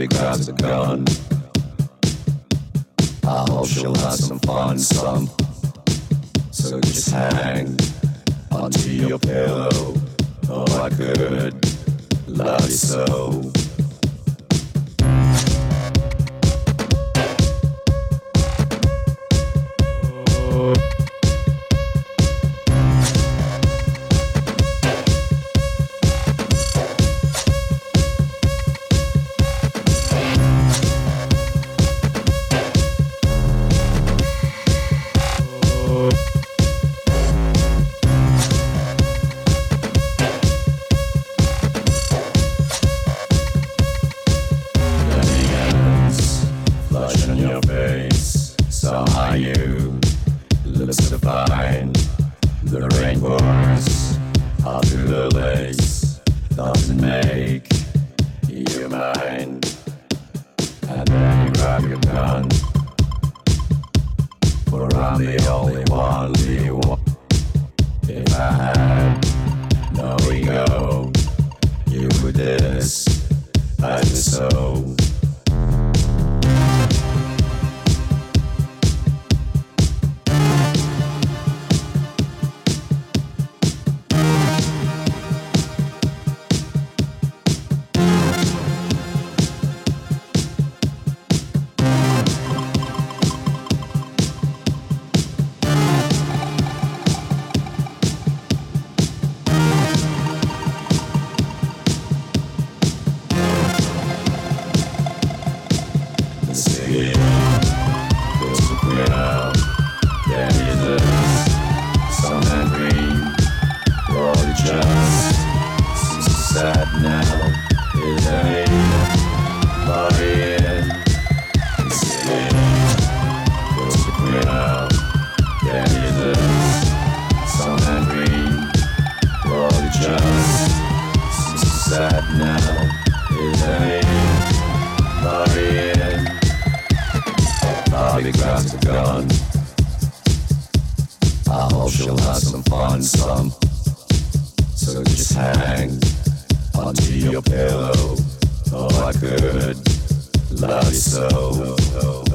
Because guys a gun. I hope she'll have some fun, some. So just hang onto your pillow. Oh, I could love you so. find some. So just hang onto your pillow. Oh, I could love you so.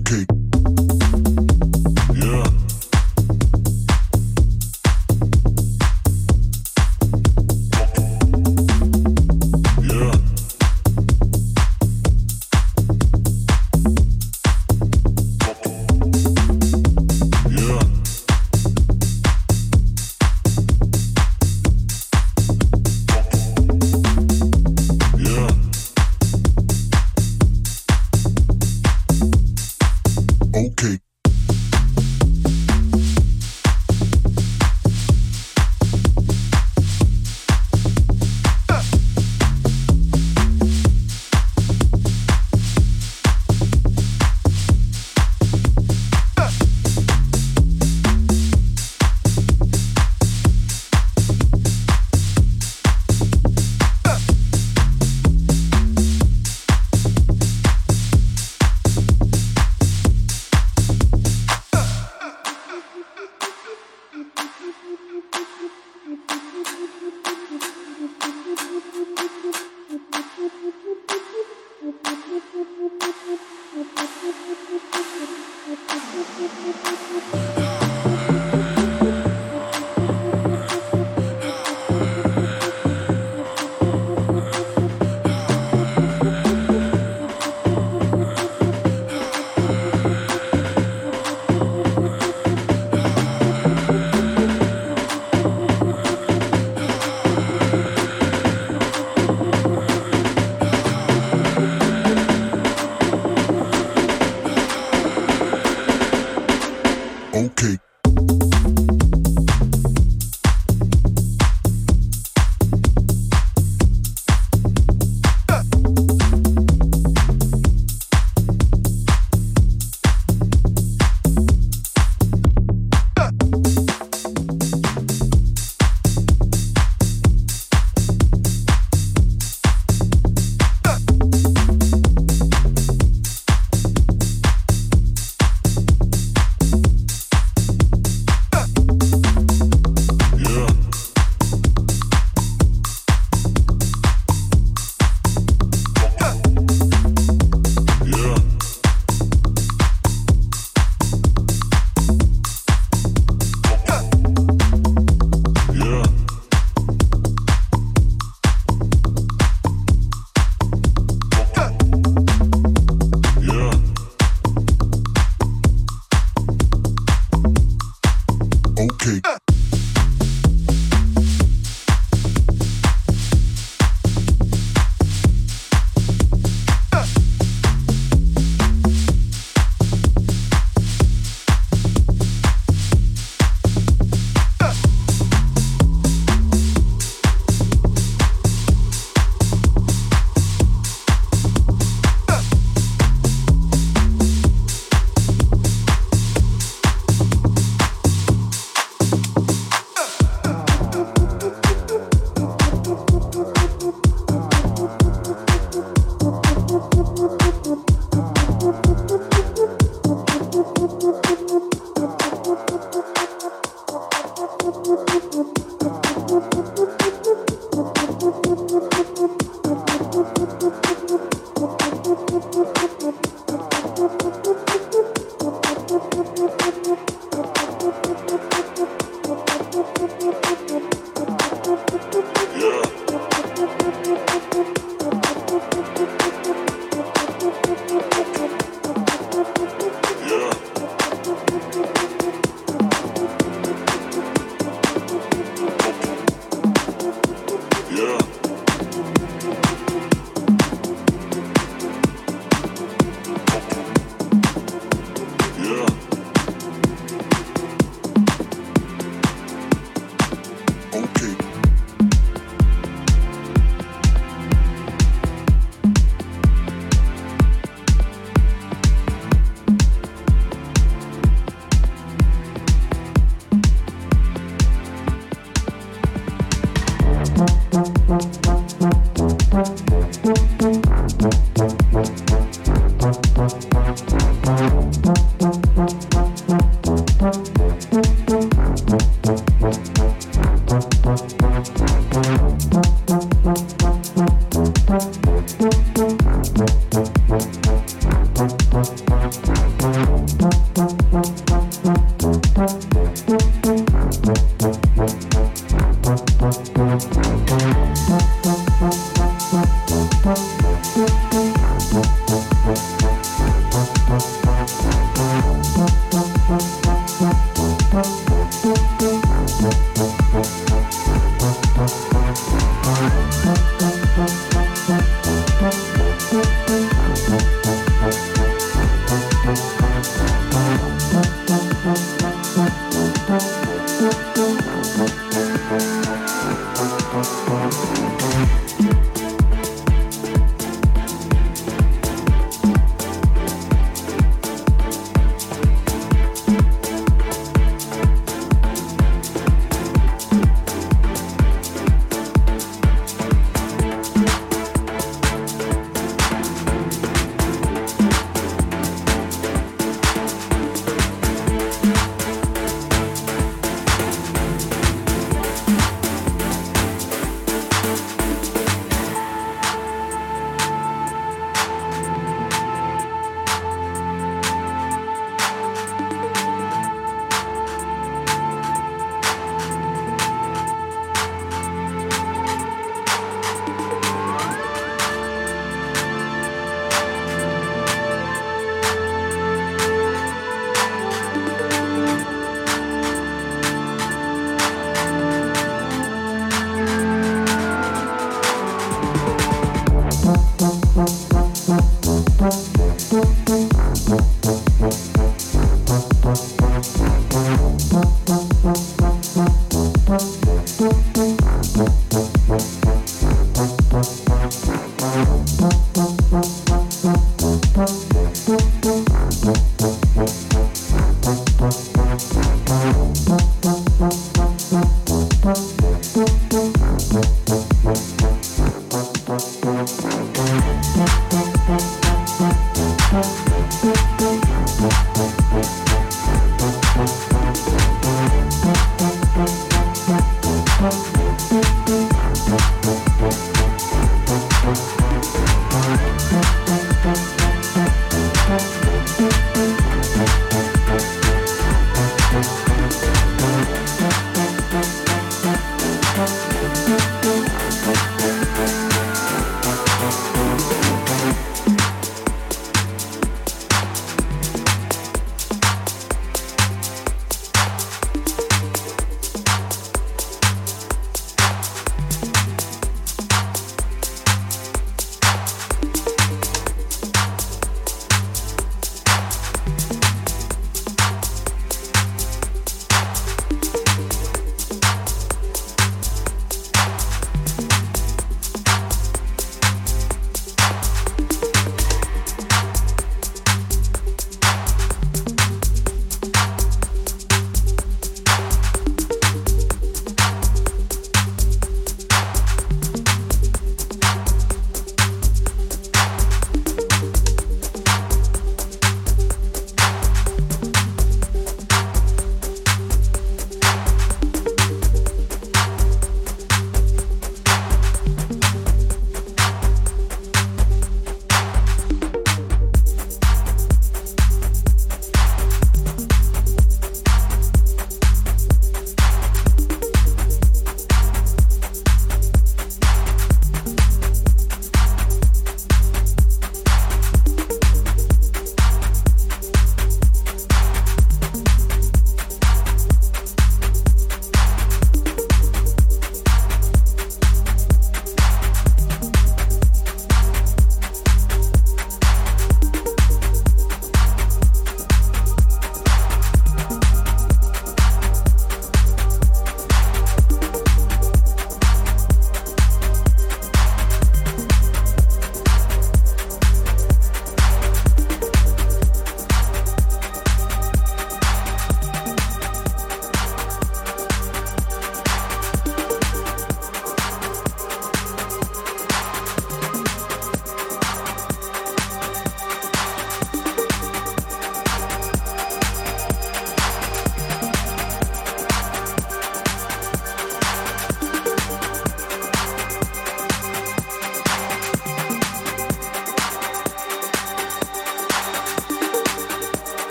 okay.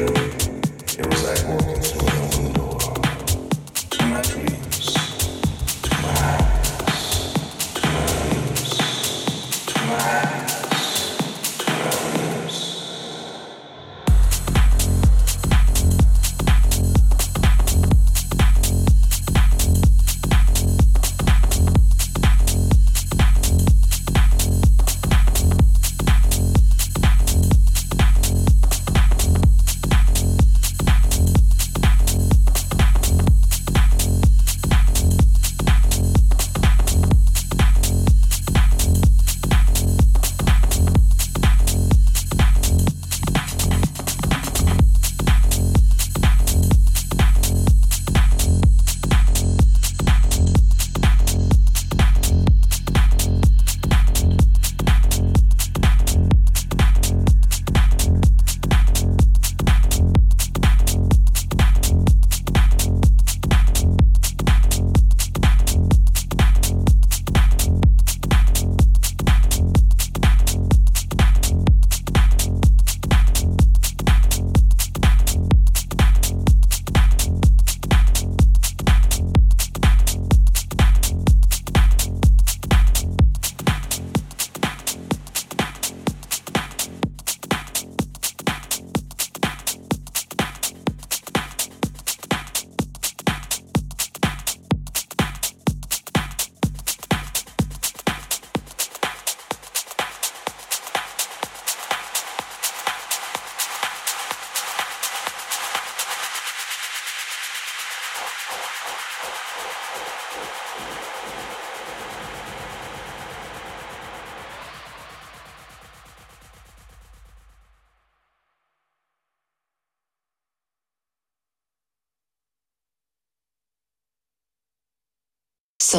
A